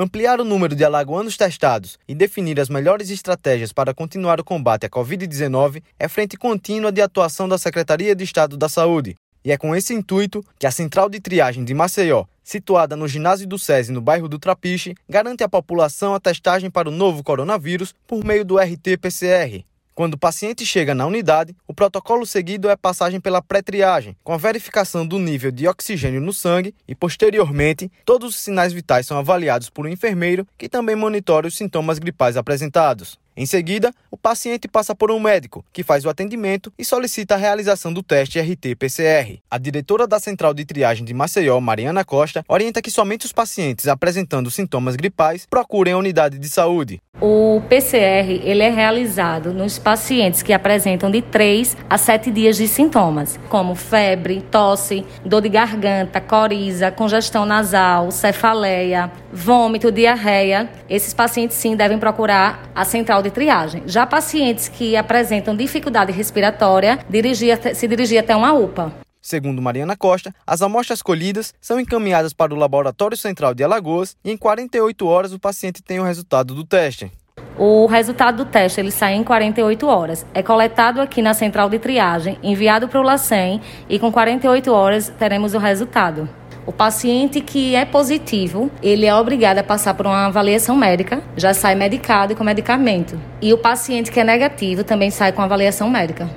Ampliar o número de alagoanos testados e definir as melhores estratégias para continuar o combate à Covid-19 é frente contínua de atuação da Secretaria de Estado da Saúde. E é com esse intuito que a Central de Triagem de Maceió, situada no ginásio do SESI no bairro do Trapiche, garante à população a testagem para o novo coronavírus por meio do RT-PCR. Quando o paciente chega na unidade, o protocolo seguido é passagem pela pré-triagem, com a verificação do nível de oxigênio no sangue e, posteriormente, todos os sinais vitais são avaliados por um enfermeiro que também monitora os sintomas gripais apresentados. Em seguida, o paciente passa por um médico, que faz o atendimento e solicita a realização do teste RT-PCR. A diretora da Central de Triagem de Maceió, Mariana Costa, orienta que somente os pacientes apresentando sintomas gripais procurem a unidade de saúde. O PCR ele é realizado nos pacientes que apresentam de 3 a 7 dias de sintomas, como febre, tosse, dor de garganta, coriza, congestão nasal, cefaleia, vômito, diarreia. Esses pacientes sim devem procurar a central de triagem. Já pacientes que apresentam dificuldade respiratória, dirigir, se dirigir até uma UPA. Segundo Mariana Costa, as amostras colhidas são encaminhadas para o Laboratório Central de Alagoas e em 48 horas o paciente tem o resultado do teste. O resultado do teste ele sai em 48 horas. É coletado aqui na central de triagem, enviado para o LACEN e com 48 horas teremos o resultado. O paciente que é positivo, ele é obrigado a passar por uma avaliação médica, já sai medicado e com medicamento. E o paciente que é negativo também sai com avaliação médica.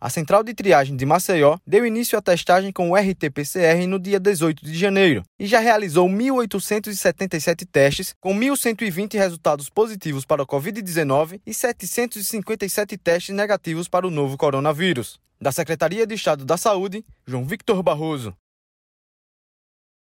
A Central de Triagem de Maceió deu início à testagem com o RT-PCR no dia 18 de janeiro e já realizou 1.877 testes, com 1.120 resultados positivos para o Covid-19 e 757 testes negativos para o novo coronavírus. Da Secretaria de Estado da Saúde, João Victor Barroso.